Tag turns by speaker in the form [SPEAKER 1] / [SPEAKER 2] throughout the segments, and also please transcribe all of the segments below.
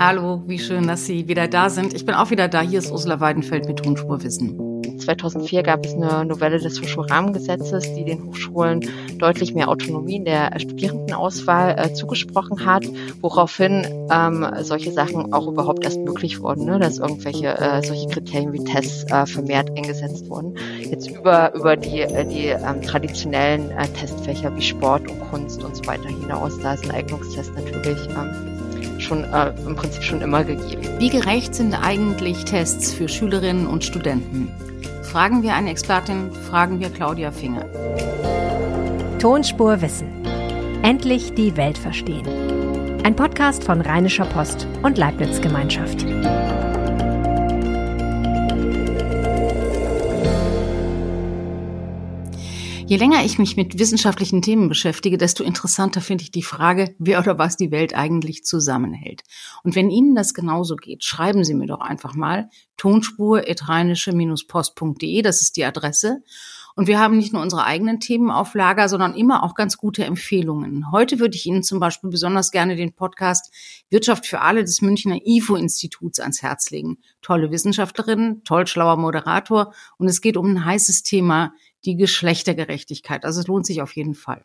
[SPEAKER 1] Hallo, wie schön, dass Sie wieder da sind. Ich bin auch wieder da. Hier ist Ursula Weidenfeld mit Tonspurwissen.
[SPEAKER 2] 2004 gab es eine Novelle des Hochschulrahmengesetzes, die den Hochschulen deutlich mehr Autonomie in der Studierendenauswahl äh, zugesprochen hat, woraufhin ähm, solche Sachen auch überhaupt erst möglich wurden, ne? dass irgendwelche äh, solche Kriterien wie Tests äh, vermehrt eingesetzt wurden. Jetzt über, über die, äh, die ähm, traditionellen äh, Testfächer wie Sport und Kunst und so weiter hinaus, da ist ein Eignungstest natürlich ähm, schon äh, im Prinzip schon immer gegeben.
[SPEAKER 1] Wie gerecht sind eigentlich Tests für Schülerinnen und Studenten? Fragen wir eine Expertin, fragen wir Claudia Finger.
[SPEAKER 3] Tonspur Wissen. Endlich die Welt verstehen. Ein Podcast von Rheinischer Post und Leibniz Gemeinschaft.
[SPEAKER 1] Je länger ich mich mit wissenschaftlichen Themen beschäftige, desto interessanter finde ich die Frage, wer oder was die Welt eigentlich zusammenhält. Und wenn Ihnen das genauso geht, schreiben Sie mir doch einfach mal tonspur-post.de, das ist die Adresse. Und wir haben nicht nur unsere eigenen Themen auf Lager, sondern immer auch ganz gute Empfehlungen. Heute würde ich Ihnen zum Beispiel besonders gerne den Podcast Wirtschaft für alle des Münchner IFO-Instituts ans Herz legen. Tolle Wissenschaftlerin, toll schlauer Moderator und es geht um ein heißes Thema, die Geschlechtergerechtigkeit. Also es lohnt sich auf jeden Fall.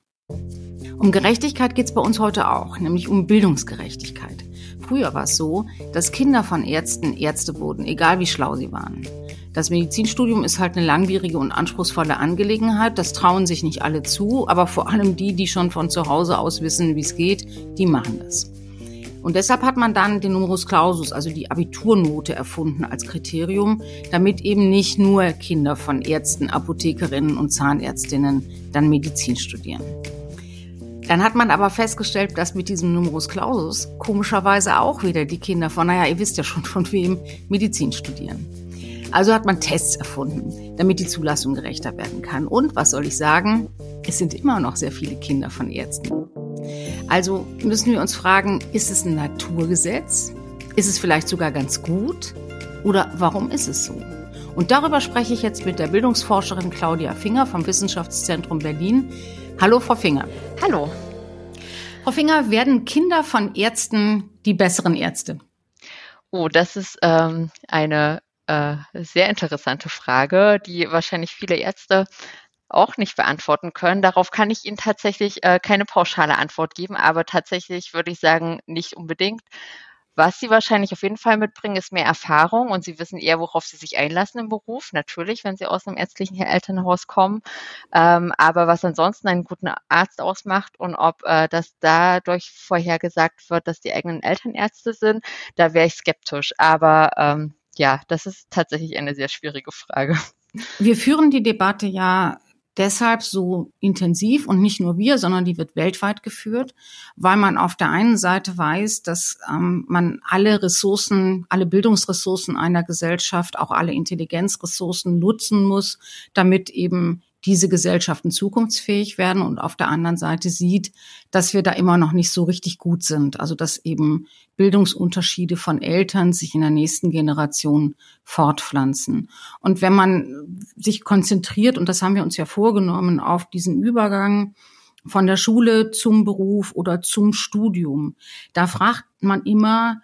[SPEAKER 1] Um Gerechtigkeit geht es bei uns heute auch, nämlich um Bildungsgerechtigkeit. Früher war es so, dass Kinder von Ärzten Ärzte wurden, egal wie schlau sie waren. Das Medizinstudium ist halt eine langwierige und anspruchsvolle Angelegenheit. Das trauen sich nicht alle zu, aber vor allem die, die schon von zu Hause aus wissen, wie es geht, die machen das. Und deshalb hat man dann den Numerus Clausus, also die Abiturnote, erfunden als Kriterium, damit eben nicht nur Kinder von Ärzten, Apothekerinnen und Zahnärztinnen dann Medizin studieren. Dann hat man aber festgestellt, dass mit diesem Numerus Clausus komischerweise auch wieder die Kinder von, naja, ihr wisst ja schon von wem, Medizin studieren. Also hat man Tests erfunden, damit die Zulassung gerechter werden kann. Und was soll ich sagen? Es sind immer noch sehr viele Kinder von Ärzten. Also müssen wir uns fragen, ist es ein Naturgesetz? Ist es vielleicht sogar ganz gut? Oder warum ist es so? Und darüber spreche ich jetzt mit der Bildungsforscherin Claudia Finger vom Wissenschaftszentrum Berlin. Hallo, Frau Finger.
[SPEAKER 2] Hallo.
[SPEAKER 1] Frau Finger, werden Kinder von Ärzten die besseren Ärzte?
[SPEAKER 2] Oh, das ist ähm, eine äh, sehr interessante Frage, die wahrscheinlich viele Ärzte auch nicht beantworten können. Darauf kann ich Ihnen tatsächlich äh, keine pauschale Antwort geben, aber tatsächlich würde ich sagen, nicht unbedingt. Was sie wahrscheinlich auf jeden Fall mitbringen, ist mehr Erfahrung und sie wissen eher, worauf sie sich einlassen im Beruf. Natürlich, wenn sie aus einem ärztlichen Elternhaus kommen. Ähm, aber was ansonsten einen guten Arzt ausmacht und ob äh, das dadurch vorhergesagt wird, dass die eigenen Eltern Ärzte sind, da wäre ich skeptisch. Aber ähm, ja, das ist tatsächlich eine sehr schwierige Frage.
[SPEAKER 1] Wir führen die Debatte ja deshalb so intensiv und nicht nur wir, sondern die wird weltweit geführt, weil man auf der einen Seite weiß, dass ähm, man alle Ressourcen, alle Bildungsressourcen einer Gesellschaft, auch alle Intelligenzressourcen nutzen muss, damit eben diese Gesellschaften zukunftsfähig werden und auf der anderen Seite sieht, dass wir da immer noch nicht so richtig gut sind. Also dass eben Bildungsunterschiede von Eltern sich in der nächsten Generation fortpflanzen. Und wenn man sich konzentriert, und das haben wir uns ja vorgenommen, auf diesen Übergang von der Schule zum Beruf oder zum Studium, da fragt man immer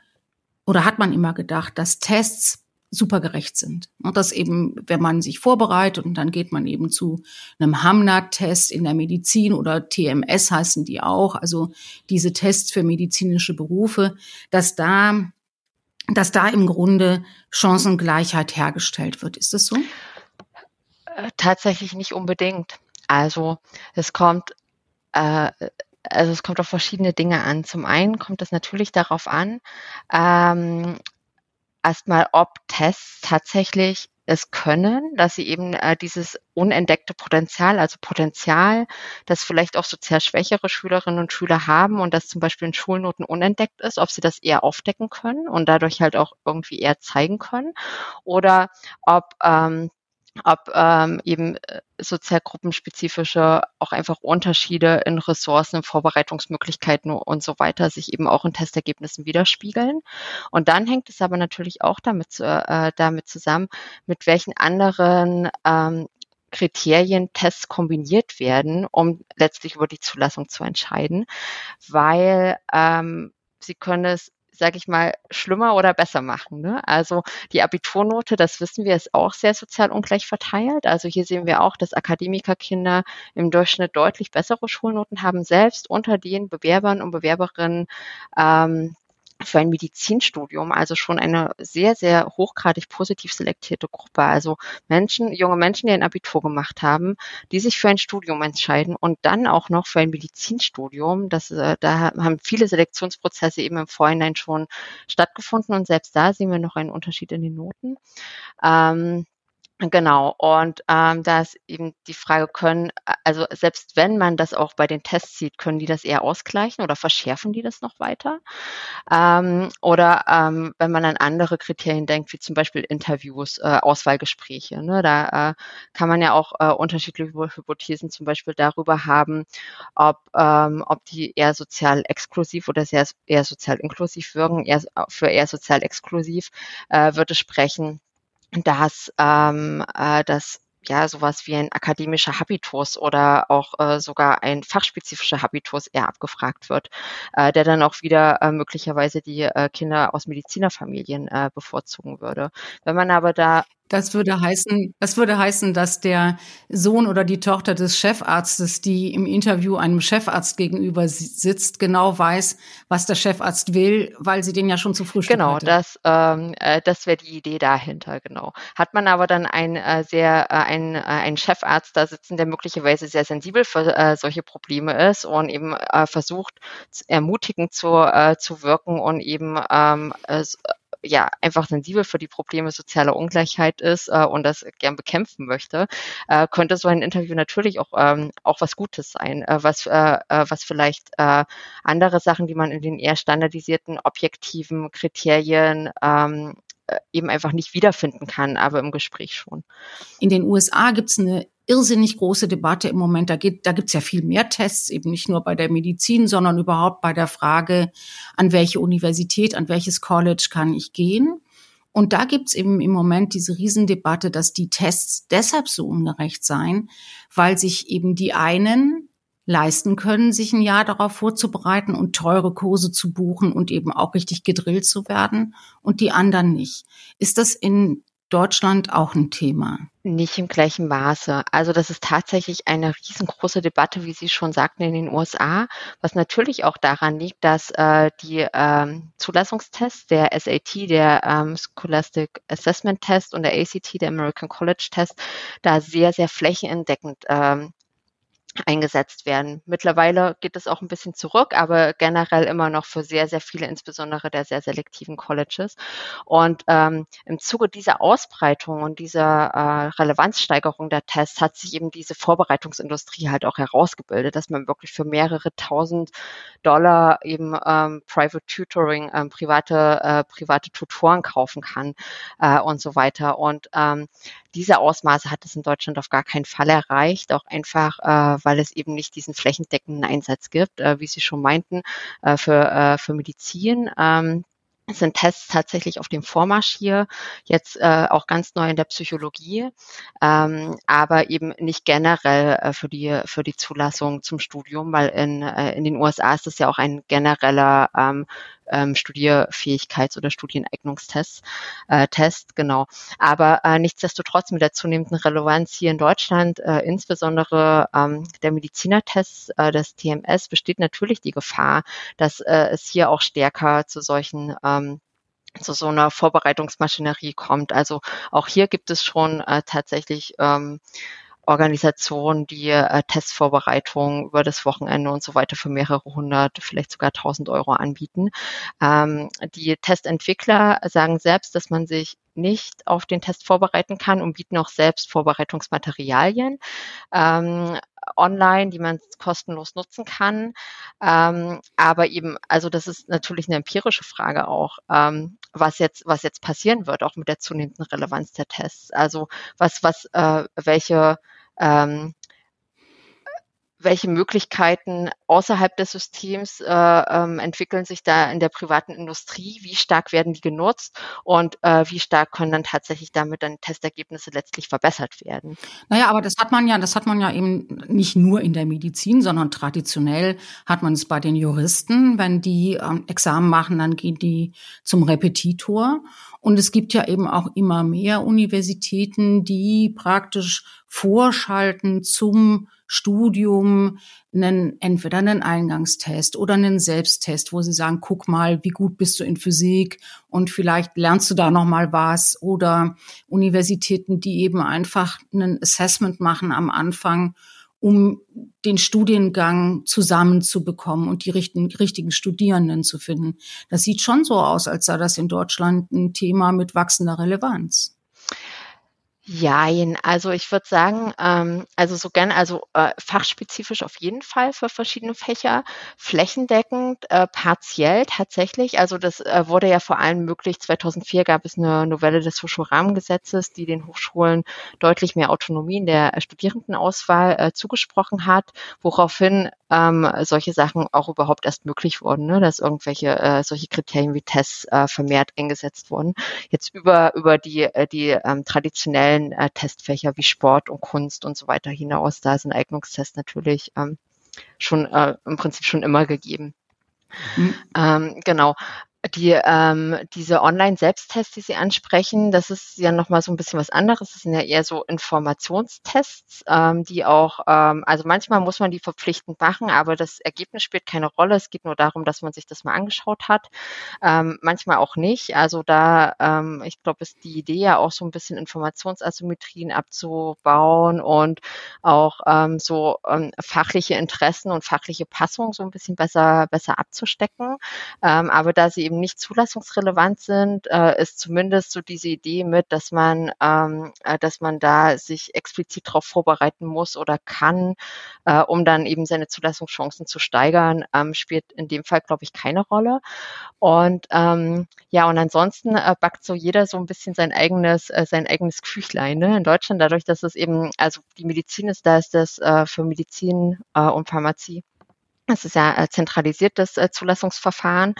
[SPEAKER 1] oder hat man immer gedacht, dass Tests super gerecht sind. Und das eben, wenn man sich vorbereitet und dann geht man eben zu einem Hamnat-Test in der Medizin oder TMS heißen die auch, also diese Tests für medizinische Berufe, dass da, dass da im Grunde Chancengleichheit hergestellt wird. Ist das so?
[SPEAKER 2] Äh, tatsächlich nicht unbedingt. Also es kommt äh, also es kommt auf verschiedene Dinge an. Zum einen kommt es natürlich darauf an, ähm, erstmal, ob Tests tatsächlich es können, dass sie eben äh, dieses unentdeckte Potenzial, also Potenzial, das vielleicht auch sozial schwächere Schülerinnen und Schüler haben und das zum Beispiel in Schulnoten unentdeckt ist, ob sie das eher aufdecken können und dadurch halt auch irgendwie eher zeigen können. Oder ob ähm, ob ähm, eben äh, sozialgruppenspezifische auch einfach Unterschiede in Ressourcen, Vorbereitungsmöglichkeiten und so weiter sich eben auch in Testergebnissen widerspiegeln. Und dann hängt es aber natürlich auch damit, äh, damit zusammen, mit welchen anderen ähm, Kriterien Tests kombiniert werden, um letztlich über die Zulassung zu entscheiden, weil ähm, Sie können es sage ich mal, schlimmer oder besser machen. Ne? Also die Abiturnote, das wissen wir, ist auch sehr sozial ungleich verteilt. Also hier sehen wir auch, dass Akademikerkinder im Durchschnitt deutlich bessere Schulnoten haben, selbst unter den Bewerbern und Bewerberinnen ähm, für ein Medizinstudium, also schon eine sehr, sehr hochgradig positiv selektierte Gruppe. Also Menschen, junge Menschen, die ein Abitur gemacht haben, die sich für ein Studium entscheiden und dann auch noch für ein Medizinstudium. Das, äh, da haben viele Selektionsprozesse eben im Vorhinein schon stattgefunden und selbst da sehen wir noch einen Unterschied in den Noten. Ähm, Genau, und ähm, da ist eben die Frage, können, also selbst wenn man das auch bei den Tests sieht, können die das eher ausgleichen oder verschärfen die das noch weiter? Ähm, oder ähm, wenn man an andere Kriterien denkt, wie zum Beispiel Interviews, äh, Auswahlgespräche, ne, da äh, kann man ja auch äh, unterschiedliche Hypothesen zum Beispiel darüber haben, ob, ähm, ob die eher sozial exklusiv oder sehr, eher sozial inklusiv wirken. Eher, für eher sozial exklusiv äh, würde sprechen dass, ähm, äh, dass ja sowas wie ein akademischer Habitus oder auch äh, sogar ein fachspezifischer Habitus eher abgefragt wird, äh, der dann auch wieder äh, möglicherweise die äh, Kinder aus Medizinerfamilien äh, bevorzugen würde. Wenn man aber da
[SPEAKER 1] das würde heißen, das würde heißen, dass der Sohn oder die Tochter des Chefarztes, die im Interview einem Chefarzt gegenüber sitzt, genau weiß, was der Chefarzt will, weil sie den ja schon zu Frühstück
[SPEAKER 2] Genau,
[SPEAKER 1] hatte.
[SPEAKER 2] das, ähm, äh, das wäre die Idee dahinter, genau. Hat man aber dann ein äh, sehr äh, ein, äh, einen Chefarzt da sitzen, der möglicherweise sehr sensibel für äh, solche Probleme ist und eben äh, versucht, ermutigend zu, äh, zu wirken und eben ähm, äh, ja einfach sensibel für die Probleme sozialer Ungleichheit ist äh, und das gern bekämpfen möchte, äh, könnte so ein Interview natürlich auch ähm, auch was Gutes sein, äh, was äh, äh, was vielleicht äh, andere Sachen, die man in den eher standardisierten objektiven Kriterien ähm, äh, eben einfach nicht wiederfinden kann, aber im Gespräch schon.
[SPEAKER 1] In den USA gibt es eine irrsinnig große Debatte im Moment. Da, geht, da gibt's ja viel mehr Tests, eben nicht nur bei der Medizin, sondern überhaupt bei der Frage, an welche Universität, an welches College kann ich gehen. Und da gibt's eben im Moment diese Riesendebatte, dass die Tests deshalb so ungerecht seien, weil sich eben die einen leisten können, sich ein Jahr darauf vorzubereiten und teure Kurse zu buchen und eben auch richtig gedrillt zu werden und die anderen nicht. Ist das in Deutschland auch ein Thema?
[SPEAKER 2] Nicht im gleichen Maße. Also das ist tatsächlich eine riesengroße Debatte, wie Sie schon sagten, in den USA, was natürlich auch daran liegt, dass äh, die ähm, Zulassungstests, der SAT, der ähm, Scholastic Assessment Test und der ACT, der American College Test, da sehr, sehr flächendeckend ähm, eingesetzt werden. Mittlerweile geht es auch ein bisschen zurück, aber generell immer noch für sehr, sehr viele, insbesondere der sehr selektiven Colleges. Und ähm, im Zuge dieser Ausbreitung und dieser äh, Relevanzsteigerung der Tests hat sich eben diese Vorbereitungsindustrie halt auch herausgebildet, dass man wirklich für mehrere tausend Dollar eben ähm, Private Tutoring, ähm, private, äh, private Tutoren kaufen kann äh, und so weiter. Und ähm, diese Ausmaße hat es in Deutschland auf gar keinen Fall erreicht, auch einfach, äh, weil es eben nicht diesen flächendeckenden Einsatz gibt, äh, wie Sie schon meinten, äh, für, äh, für Medizin. Ähm, sind Tests tatsächlich auf dem Vormarsch hier, jetzt äh, auch ganz neu in der Psychologie, ähm, aber eben nicht generell äh, für, die, für die Zulassung zum Studium, weil in, äh, in den USA ist es ja auch ein genereller ähm, ähm, Studierfähigkeits- oder Studieneignungstest, äh, Test, genau. Aber äh, nichtsdestotrotz mit der zunehmenden Relevanz hier in Deutschland, äh, insbesondere ähm, der Medizinertest, äh, des TMS, besteht natürlich die Gefahr, dass äh, es hier auch stärker zu solchen ähm, zu so einer Vorbereitungsmaschinerie kommt. Also auch hier gibt es schon äh, tatsächlich ähm, Organisationen, die äh, Testvorbereitungen über das Wochenende und so weiter für mehrere hundert, vielleicht sogar tausend Euro anbieten. Ähm, die Testentwickler sagen selbst, dass man sich nicht auf den Test vorbereiten kann und bieten auch selbst Vorbereitungsmaterialien ähm, online, die man kostenlos nutzen kann. Ähm, aber eben, also das ist natürlich eine empirische Frage auch, ähm, was jetzt, was jetzt passieren wird, auch mit der zunehmenden Relevanz der Tests. Also was, was, äh, welche ähm, welche Möglichkeiten außerhalb des Systems äh, ähm, entwickeln sich da in der privaten Industrie, wie stark werden die genutzt und äh, wie stark können dann tatsächlich damit dann Testergebnisse letztlich verbessert werden.
[SPEAKER 1] Naja, aber das hat man ja, das hat man ja eben nicht nur in der Medizin, sondern traditionell hat man es bei den Juristen. Wenn die ähm, Examen machen, dann gehen die zum Repetitor. Und es gibt ja eben auch immer mehr Universitäten, die praktisch vorschalten zum Studium einen, entweder einen Eingangstest oder einen Selbsttest, wo sie sagen, guck mal, wie gut bist du in Physik und vielleicht lernst du da noch mal was oder Universitäten, die eben einfach einen Assessment machen am Anfang, um den Studiengang zusammenzubekommen und die richtigen, richtigen Studierenden zu finden. Das sieht schon so aus, als sei das in Deutschland ein Thema mit wachsender Relevanz.
[SPEAKER 2] Jein, also ich würde sagen, ähm, also so gern, also äh, fachspezifisch auf jeden Fall für verschiedene Fächer, flächendeckend, äh, partiell tatsächlich. Also das äh, wurde ja vor allem möglich. 2004 gab es eine Novelle des Hochschulrahmengesetzes, die den Hochschulen deutlich mehr Autonomie in der Studierendenauswahl äh, zugesprochen hat, woraufhin ähm, solche Sachen auch überhaupt erst möglich wurden, ne? dass irgendwelche äh, solche Kriterien wie Tests äh, vermehrt eingesetzt wurden. Jetzt über über die äh, die ähm, traditionellen äh, Testfächer wie Sport und Kunst und so weiter hinaus. Da sind Eignungstests natürlich ähm, schon äh, im Prinzip schon immer gegeben. Mhm. Ähm, genau die ähm, diese Online-Selbsttests, die Sie ansprechen, das ist ja nochmal so ein bisschen was anderes. Das sind ja eher so Informationstests, ähm, die auch, ähm, also manchmal muss man die verpflichtend machen, aber das Ergebnis spielt keine Rolle. Es geht nur darum, dass man sich das mal angeschaut hat. Ähm, manchmal auch nicht. Also da, ähm, ich glaube, ist die Idee ja auch so ein bisschen Informationsasymmetrien abzubauen und auch ähm, so ähm, fachliche Interessen und fachliche Passung so ein bisschen besser besser abzustecken. Ähm, aber da sie eben nicht zulassungsrelevant sind, äh, ist zumindest so diese Idee mit, dass man, ähm, äh, dass man da sich explizit darauf vorbereiten muss oder kann, äh, um dann eben seine Zulassungschancen zu steigern, ähm, spielt in dem Fall, glaube ich, keine Rolle. Und ähm, ja, und ansonsten äh, backt so jeder so ein bisschen sein eigenes, äh, sein eigenes Küchlein. Ne? In Deutschland, dadurch, dass es eben, also die Medizin ist, da ist das äh, für Medizin äh, und Pharmazie es ist ja äh, zentralisiertes äh, Zulassungsverfahren,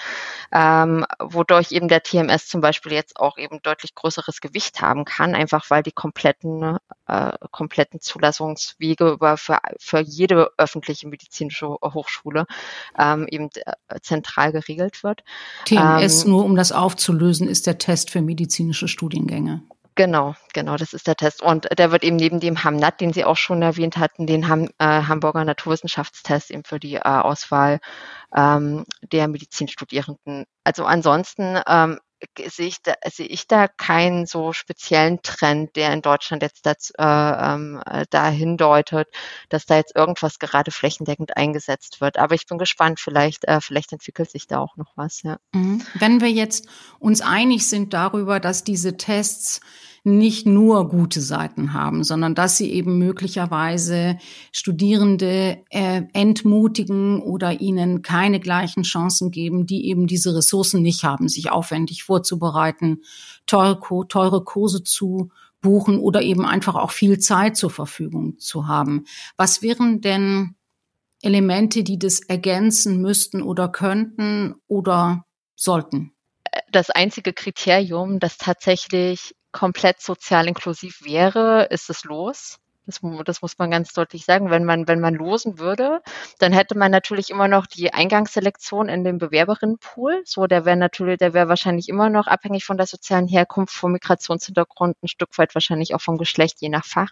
[SPEAKER 2] ähm, wodurch eben der TMS zum Beispiel jetzt auch eben deutlich größeres Gewicht haben kann, einfach weil die kompletten, äh, kompletten Zulassungswege über für, für jede öffentliche medizinische Hochschule ähm, eben äh, zentral geregelt wird.
[SPEAKER 1] TMS, ähm, nur um das aufzulösen, ist der Test für medizinische Studiengänge.
[SPEAKER 2] Genau, genau, das ist der Test. Und der wird eben neben dem HAMNAT, den Sie auch schon erwähnt hatten, den Ham, äh, Hamburger Naturwissenschaftstest eben für die äh, Auswahl ähm, der Medizinstudierenden. Also ansonsten ähm, sehe ich, da, sehe ich da keinen so speziellen Trend, der in Deutschland jetzt das, äh, ähm, äh, dahin deutet, dass da jetzt irgendwas gerade flächendeckend eingesetzt wird. Aber ich bin gespannt, vielleicht, äh, vielleicht entwickelt sich da auch noch was. Ja.
[SPEAKER 1] Mhm. Wenn wir jetzt uns einig sind darüber, dass diese Tests nicht nur gute Seiten haben, sondern dass sie eben möglicherweise Studierende äh, entmutigen oder ihnen keine gleichen Chancen geben, die eben diese Ressourcen nicht haben, sich aufwendig vorzubereiten, teure, teure Kurse zu buchen oder eben einfach auch viel Zeit zur Verfügung zu haben. Was wären denn Elemente, die das ergänzen müssten oder könnten oder sollten?
[SPEAKER 2] Das einzige Kriterium, das tatsächlich komplett sozial inklusiv wäre, ist es los. Das, das, muss man ganz deutlich sagen. Wenn man, wenn man losen würde, dann hätte man natürlich immer noch die Eingangsselektion in dem Bewerberinnenpool. So, der wäre natürlich, der wäre wahrscheinlich immer noch abhängig von der sozialen Herkunft, vom Migrationshintergrund, ein Stück weit wahrscheinlich auch vom Geschlecht, je nach Fach.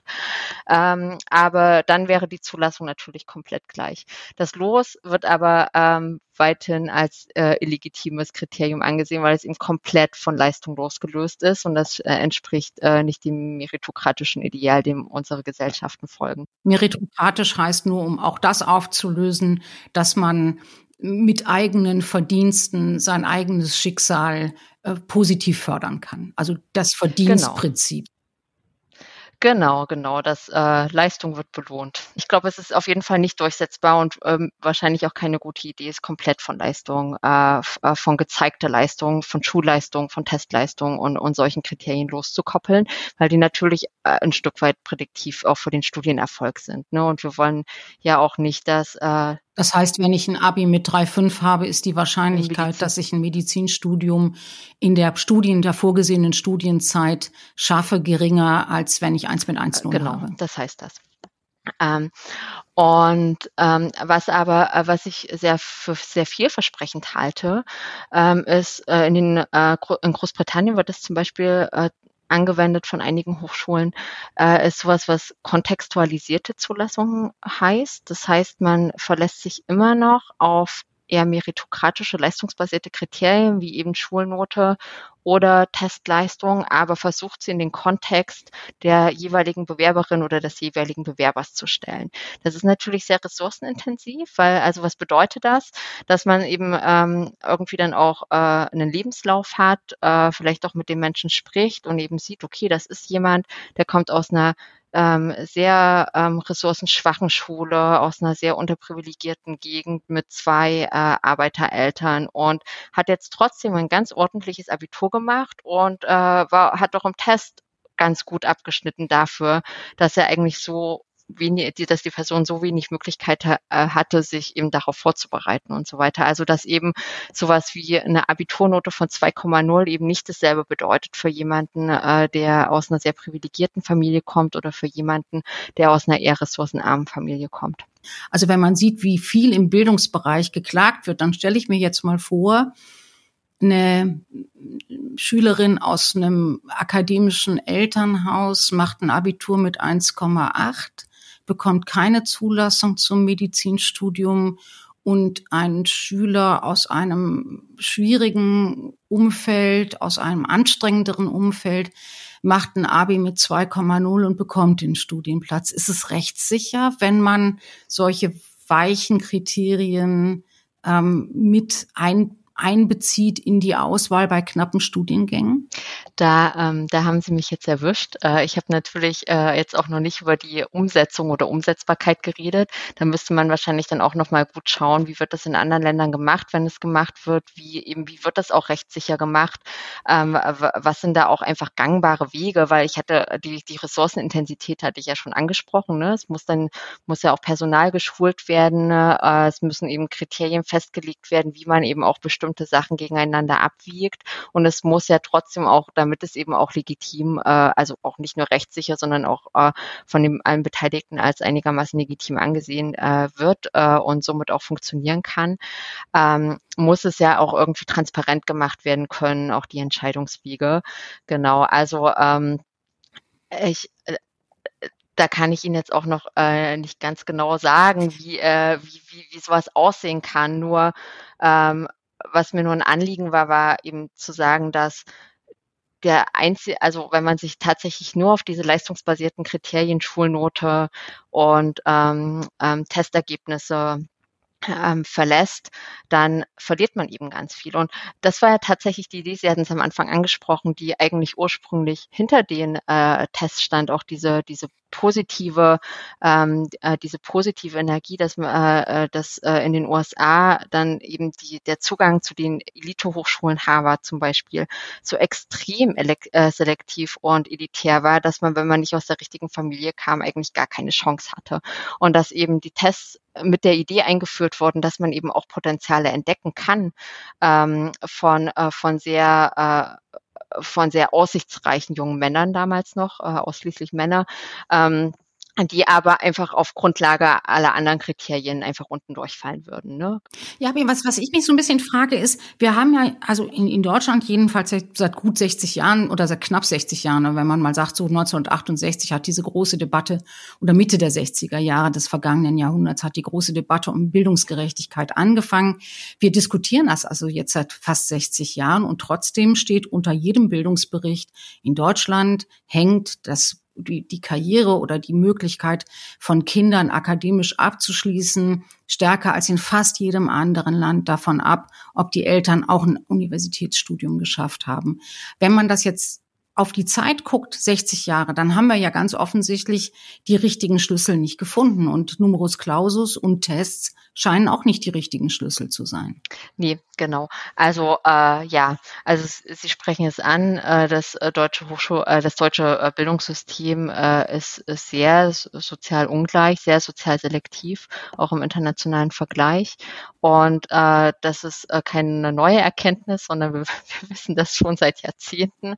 [SPEAKER 2] Ähm, aber dann wäre die Zulassung natürlich komplett gleich. Das Los wird aber ähm, weithin als äh, illegitimes Kriterium angesehen, weil es eben komplett von Leistung losgelöst ist und das äh, entspricht äh, nicht dem meritokratischen Ideal, dem unsere Gesellschaften folgen.
[SPEAKER 1] Meritokratisch heißt nur, um auch das aufzulösen, dass man mit eigenen Verdiensten sein eigenes Schicksal äh, positiv fördern kann. Also das Verdienstprinzip.
[SPEAKER 2] Genau. Genau, genau. Das äh, Leistung wird belohnt. Ich glaube, es ist auf jeden Fall nicht durchsetzbar und ähm, wahrscheinlich auch keine gute Idee, es komplett von Leistung, äh, äh, von gezeigter Leistung, von Schulleistung, von Testleistung und, und solchen Kriterien loszukoppeln, weil die natürlich äh, ein Stück weit prädiktiv auch für den Studienerfolg sind. Ne? Und wir wollen ja auch nicht, dass äh,
[SPEAKER 1] das heißt, wenn ich ein Abi mit 3,5 habe, ist die Wahrscheinlichkeit, dass ich ein Medizinstudium in der Studien, der vorgesehenen Studienzeit schaffe, geringer, als wenn ich eins mit 1,0
[SPEAKER 2] genau,
[SPEAKER 1] habe.
[SPEAKER 2] das heißt das. Ähm, und ähm, was aber, äh, was ich sehr für sehr vielversprechend halte, ähm, ist äh, in den äh, in Großbritannien wird es zum Beispiel äh, angewendet von einigen Hochschulen, äh, ist sowas, was kontextualisierte Zulassung heißt. Das heißt, man verlässt sich immer noch auf eher meritokratische, leistungsbasierte Kriterien wie eben Schulnote oder Testleistung, aber versucht sie in den Kontext der jeweiligen Bewerberin oder des jeweiligen Bewerbers zu stellen. Das ist natürlich sehr ressourcenintensiv, weil also was bedeutet das? Dass man eben ähm, irgendwie dann auch äh, einen Lebenslauf hat, äh, vielleicht auch mit dem Menschen spricht und eben sieht, okay, das ist jemand, der kommt aus einer ähm, sehr ähm, ressourcenschwachen Schule aus einer sehr unterprivilegierten Gegend mit zwei äh, Arbeitereltern und hat jetzt trotzdem ein ganz ordentliches Abitur gemacht und äh, war, hat doch im Test ganz gut abgeschnitten dafür, dass er eigentlich so wenig, dass die Person so wenig Möglichkeit äh, hatte, sich eben darauf vorzubereiten und so weiter. Also dass eben sowas wie eine Abiturnote von 2,0 eben nicht dasselbe bedeutet für jemanden, äh, der aus einer sehr privilegierten Familie kommt oder für jemanden, der aus einer eher ressourcenarmen Familie kommt.
[SPEAKER 1] Also wenn man sieht, wie viel im Bildungsbereich geklagt wird, dann stelle ich mir jetzt mal vor, eine Schülerin aus einem akademischen Elternhaus macht ein Abitur mit 1,8 bekommt keine Zulassung zum Medizinstudium und ein Schüler aus einem schwierigen Umfeld, aus einem anstrengenderen Umfeld, macht ein Abi mit 2,0 und bekommt den Studienplatz. Ist es rechtssicher, wenn man solche weichen Kriterien ähm, mit ein, einbezieht in die Auswahl bei knappen Studiengängen?
[SPEAKER 2] Da, ähm, da haben Sie mich jetzt erwischt. Äh, ich habe natürlich äh, jetzt auch noch nicht über die Umsetzung oder Umsetzbarkeit geredet. Da müsste man wahrscheinlich dann auch noch mal gut schauen, wie wird das in anderen Ländern gemacht, wenn es gemacht wird, wie eben wie wird das auch rechtssicher gemacht, ähm, was sind da auch einfach gangbare Wege, weil ich hatte die die Ressourcenintensität hatte ich ja schon angesprochen. Ne? Es muss dann muss ja auch Personal geschult werden. Äh, es müssen eben Kriterien festgelegt werden, wie man eben auch bestimmte Sachen gegeneinander abwiegt und es muss ja trotzdem auch damit es eben auch legitim, äh, also auch nicht nur rechtssicher, sondern auch äh, von dem allen Beteiligten als einigermaßen legitim angesehen äh, wird äh, und somit auch funktionieren kann, ähm, muss es ja auch irgendwie transparent gemacht werden können, auch die Entscheidungswege. Genau, also ähm, ich äh, da kann ich Ihnen jetzt auch noch äh, nicht ganz genau sagen, wie, äh, wie, wie, wie sowas aussehen kann. Nur ähm, was mir nur ein Anliegen war, war eben zu sagen, dass der einzige, also wenn man sich tatsächlich nur auf diese leistungsbasierten Kriterien, Schulnote und ähm, ähm, Testergebnisse ähm, verlässt, dann verliert man eben ganz viel. Und das war ja tatsächlich die Idee, Sie hatten es am Anfang angesprochen, die eigentlich ursprünglich hinter den äh, Tests stand, auch diese, diese positive, ähm, äh, diese positive Energie, dass, äh, äh, dass äh, in den USA dann eben die, der Zugang zu den Elite-Hochschulen Harvard zum Beispiel so extrem äh, selektiv und elitär war, dass man, wenn man nicht aus der richtigen Familie kam, eigentlich gar keine Chance hatte. Und dass eben die Tests mit der Idee eingeführt wurden, dass man eben auch Potenziale entdecken kann ähm, von, äh, von sehr äh, von sehr aussichtsreichen jungen Männern damals noch, äh, ausschließlich Männer, ähm, die aber einfach auf Grundlage aller anderen Kriterien einfach unten durchfallen würden. Ne?
[SPEAKER 1] Ja, was, was ich mich so ein bisschen frage, ist, wir haben ja, also in, in Deutschland jedenfalls seit, seit gut 60 Jahren oder seit knapp 60 Jahren, wenn man mal sagt, so 1968 hat diese große Debatte oder Mitte der 60er Jahre des vergangenen Jahrhunderts hat die große Debatte um Bildungsgerechtigkeit angefangen. Wir diskutieren das also jetzt seit fast 60 Jahren und trotzdem steht unter jedem Bildungsbericht in Deutschland hängt das die, die Karriere oder die Möglichkeit von Kindern akademisch abzuschließen, stärker als in fast jedem anderen Land davon ab, ob die Eltern auch ein Universitätsstudium geschafft haben. Wenn man das jetzt auf die Zeit guckt, 60 Jahre, dann haben wir ja ganz offensichtlich die richtigen Schlüssel nicht gefunden. Und Numerus Clausus und Tests scheinen auch nicht die richtigen Schlüssel zu sein.
[SPEAKER 2] Nee, genau. Also äh, ja, also Sie sprechen es an, äh, das äh, deutsche Hochschul äh, das deutsche äh, Bildungssystem äh, ist, ist sehr sozial ungleich, sehr sozial selektiv, auch im internationalen Vergleich. Und äh, das ist äh, keine neue Erkenntnis, sondern wir, wir wissen das schon seit Jahrzehnten.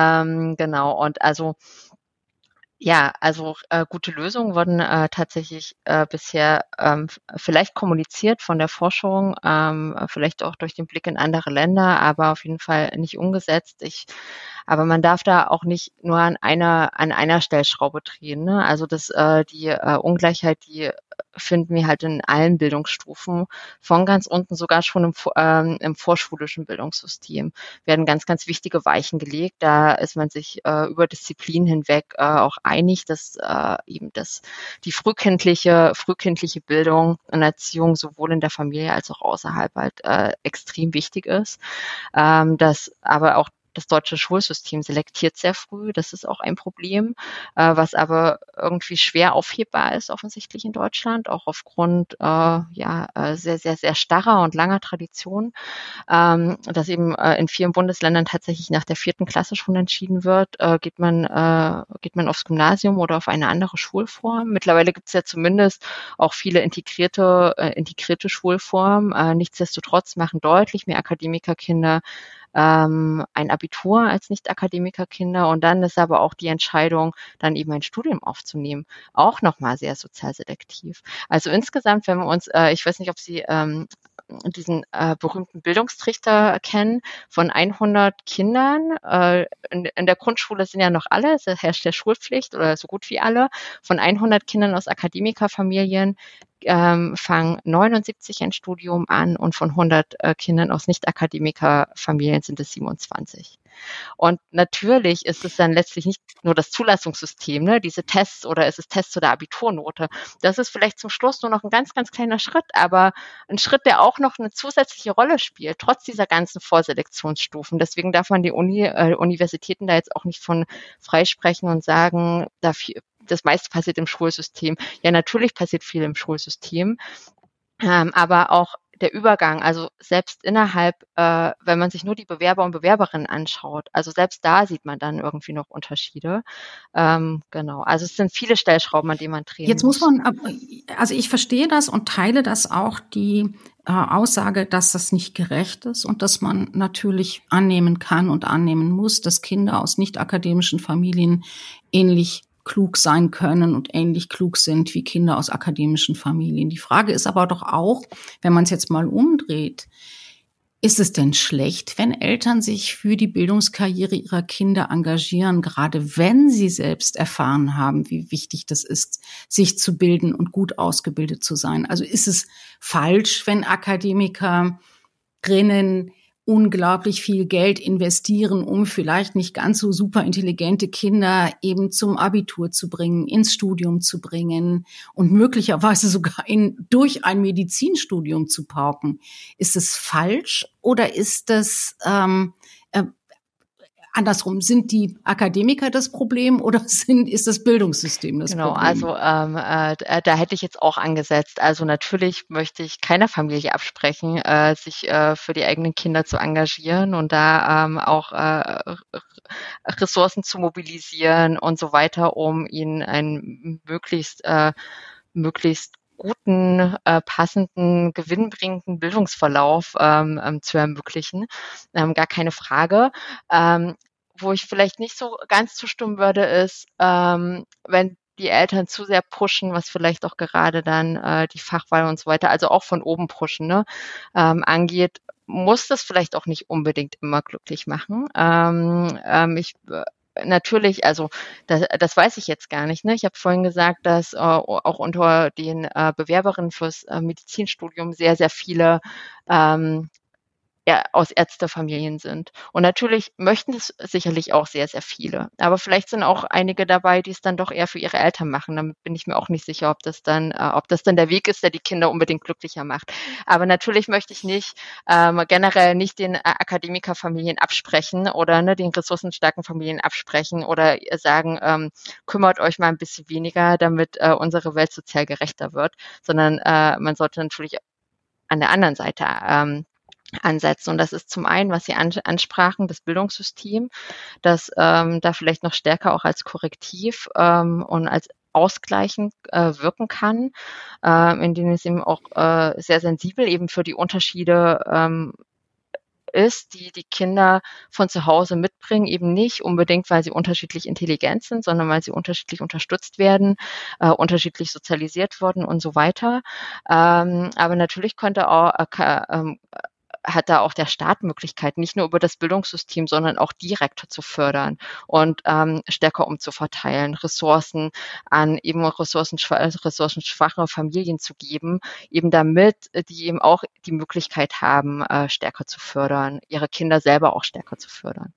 [SPEAKER 2] Ähm, genau. Und also ja, also äh, gute Lösungen wurden äh, tatsächlich äh, bisher ähm, vielleicht kommuniziert von der Forschung, ähm, vielleicht auch durch den Blick in andere Länder, aber auf jeden Fall nicht umgesetzt. Ich, aber man darf da auch nicht nur an einer an einer Stellschraube drehen. Ne? Also das äh, die äh, Ungleichheit, die finden wir halt in allen Bildungsstufen, von ganz unten sogar schon im, ähm, im vorschulischen Bildungssystem werden ganz, ganz wichtige Weichen gelegt. Da ist man sich äh, über Disziplinen hinweg äh, auch einig, dass äh, eben das, die frühkindliche, frühkindliche Bildung und Erziehung sowohl in der Familie als auch außerhalb halt äh, extrem wichtig ist. Ähm, dass aber auch das deutsche Schulsystem selektiert sehr früh. Das ist auch ein Problem, äh, was aber irgendwie schwer aufhebbar ist, offensichtlich in Deutschland, auch aufgrund äh, ja, äh, sehr, sehr, sehr starrer und langer Tradition, ähm, dass eben äh, in vielen Bundesländern tatsächlich nach der vierten Klasse schon entschieden wird, äh, geht, man, äh, geht man aufs Gymnasium oder auf eine andere Schulform. Mittlerweile gibt es ja zumindest auch viele integrierte, integrierte Schulformen. Nichtsdestotrotz machen deutlich mehr Akademikerkinder ähm, ein Abitur als Nicht-Akademikerkinder und dann ist aber auch die Entscheidung, dann eben ein Studium aufzunehmen, auch nochmal sehr sozial selektiv. Also insgesamt, wenn wir uns, äh, ich weiß nicht, ob Sie ähm, diesen äh, berühmten Bildungstrichter kennen, von 100 Kindern, äh, in, in, der Grundschule sind ja noch alle, es herrscht der Schulpflicht oder so gut wie alle, von 100 Kindern aus Akademikerfamilien ähm, fangen 79 ein Studium an und von 100 äh, Kindern aus Nicht-Akademiker-Familien sind es 27. Und natürlich ist es dann letztlich nicht nur das Zulassungssystem, ne, diese Tests oder ist es Tests oder Abiturnote. Das ist vielleicht zum Schluss nur noch ein ganz, ganz kleiner Schritt, aber ein Schritt, der auch noch eine zusätzliche Rolle spielt, trotz dieser ganzen Vorselektionsstufen. Deswegen darf man die Uni, äh, Universitäten da jetzt auch nicht von freisprechen und sagen, dafür, das meiste passiert im Schulsystem. Ja, natürlich passiert viel im Schulsystem, ähm, aber auch der Übergang, also selbst innerhalb, äh, wenn man sich nur die Bewerber und Bewerberinnen anschaut, also selbst da sieht man dann irgendwie noch Unterschiede. Ähm, genau, also es sind viele Stellschrauben, an denen man drehen
[SPEAKER 1] Jetzt muss man, also ich verstehe das und teile das auch, die äh, Aussage, dass das nicht gerecht ist und dass man natürlich annehmen kann und annehmen muss, dass Kinder aus nicht akademischen Familien ähnlich klug sein können und ähnlich klug sind wie Kinder aus akademischen Familien. Die Frage ist aber doch auch, wenn man es jetzt mal umdreht, ist es denn schlecht, wenn Eltern sich für die Bildungskarriere ihrer Kinder engagieren, gerade wenn sie selbst erfahren haben, wie wichtig das ist, sich zu bilden und gut ausgebildet zu sein? Also ist es falsch, wenn Akademikerinnen unglaublich viel Geld investieren, um vielleicht nicht ganz so super intelligente Kinder eben zum Abitur zu bringen, ins Studium zu bringen und möglicherweise sogar in, durch ein Medizinstudium zu pauken. Ist es falsch oder ist das ähm, äh, andersrum, sind die Akademiker das Problem oder sind, ist das Bildungssystem das
[SPEAKER 2] genau,
[SPEAKER 1] Problem?
[SPEAKER 2] Genau, also ähm, äh, da hätte ich jetzt auch angesetzt. Also natürlich möchte ich keiner Familie absprechen, äh, sich äh, für die eigenen Kinder zu engagieren und da ähm, auch äh, Ressourcen zu mobilisieren und so weiter, um ihnen ein möglichst äh, möglichst guten, äh, passenden, gewinnbringenden Bildungsverlauf ähm, ähm, zu ermöglichen. Ähm, gar keine Frage. Ähm, wo ich vielleicht nicht so ganz zustimmen würde, ist, ähm, wenn die Eltern zu sehr pushen, was vielleicht auch gerade dann äh, die Fachwahl und so weiter, also auch von oben pushen, ne, ähm, angeht, muss das vielleicht auch nicht unbedingt immer glücklich machen. Ähm, ähm, ich äh, natürlich, also das, das weiß ich jetzt gar nicht. Ne? Ich habe vorhin gesagt, dass äh, auch unter den äh, Bewerberinnen fürs äh, Medizinstudium sehr, sehr viele ähm, aus Ärztefamilien sind. Und natürlich möchten es sicherlich auch sehr, sehr viele. Aber vielleicht sind auch einige dabei, die es dann doch eher für ihre Eltern machen. Damit bin ich mir auch nicht sicher, ob das dann, äh, ob das dann der Weg ist, der die Kinder unbedingt glücklicher macht. Aber natürlich möchte ich nicht ähm, generell nicht den äh, Akademikerfamilien absprechen oder ne, den ressourcenstarken Familien absprechen oder sagen, ähm, kümmert euch mal ein bisschen weniger, damit äh, unsere Welt sozial gerechter wird, sondern äh, man sollte natürlich an der anderen Seite ähm, ansetzen. Und das ist zum einen, was Sie ansprachen, das Bildungssystem, das ähm, da vielleicht noch stärker auch als Korrektiv ähm, und als ausgleichend äh, wirken kann, äh, in denen es eben auch äh, sehr sensibel eben für die Unterschiede ähm, ist, die die Kinder von zu Hause mitbringen, eben nicht unbedingt, weil sie unterschiedlich intelligent sind, sondern weil sie unterschiedlich unterstützt werden, äh, unterschiedlich sozialisiert wurden und so weiter. Ähm, aber natürlich könnte auch äh, ähm, hat da auch der Staat Möglichkeiten, nicht nur über das Bildungssystem, sondern auch direkt zu fördern und ähm, stärker umzuverteilen, Ressourcen an eben ressourcenschwache, ressourcenschwache Familien zu geben, eben damit die eben auch die Möglichkeit haben, äh, stärker zu fördern, ihre Kinder selber auch stärker zu fördern.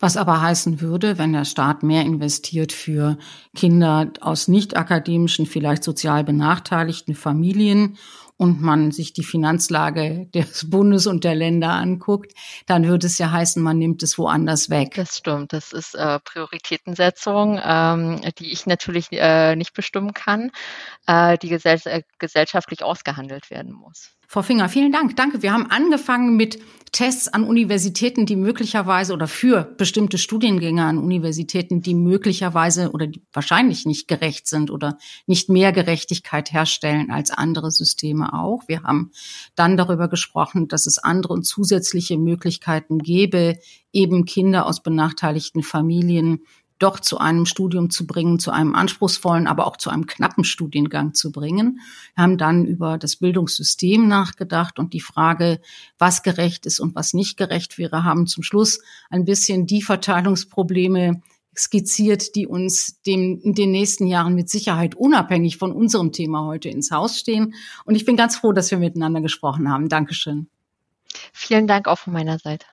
[SPEAKER 1] Was aber heißen würde, wenn der Staat mehr investiert für Kinder aus nicht akademischen, vielleicht sozial benachteiligten Familien und man sich die Finanzlage des Bundes und der Länder anguckt, dann würde es ja heißen, man nimmt es woanders weg.
[SPEAKER 2] Das stimmt. Das ist äh, Prioritätensetzung, ähm, die ich natürlich äh, nicht bestimmen kann, äh, die gesell äh, gesellschaftlich ausgehandelt werden muss.
[SPEAKER 1] Frau Finger, vielen Dank. Danke. Wir haben angefangen mit Tests an Universitäten, die möglicherweise oder für bestimmte Studiengänge an Universitäten, die möglicherweise oder die wahrscheinlich nicht gerecht sind oder nicht mehr Gerechtigkeit herstellen als andere Systeme auch. Wir haben dann darüber gesprochen, dass es andere und zusätzliche Möglichkeiten gäbe, eben Kinder aus benachteiligten Familien doch zu einem Studium zu bringen, zu einem anspruchsvollen, aber auch zu einem knappen Studiengang zu bringen. Wir haben dann über das Bildungssystem nachgedacht und die Frage, was gerecht ist und was nicht gerecht wäre, haben zum Schluss ein bisschen die Verteilungsprobleme skizziert, die uns dem, in den nächsten Jahren mit Sicherheit unabhängig von unserem Thema heute ins Haus stehen. Und ich bin ganz froh, dass wir miteinander gesprochen haben. Dankeschön.
[SPEAKER 2] Vielen Dank auch von meiner Seite.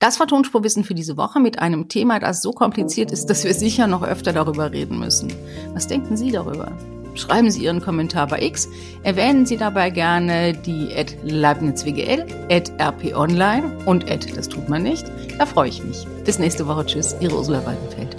[SPEAKER 1] Das war Tonspurwissen für diese Woche mit einem Thema, das so kompliziert ist, dass wir sicher noch öfter darüber reden müssen. Was denken Sie darüber? Schreiben Sie Ihren Kommentar bei X. Erwähnen Sie dabei gerne die at LeibnizWGL, at RP Online und at das tut man nicht. Da freue ich mich. Bis nächste Woche. Tschüss. Ihre Ursula Weidenfeld.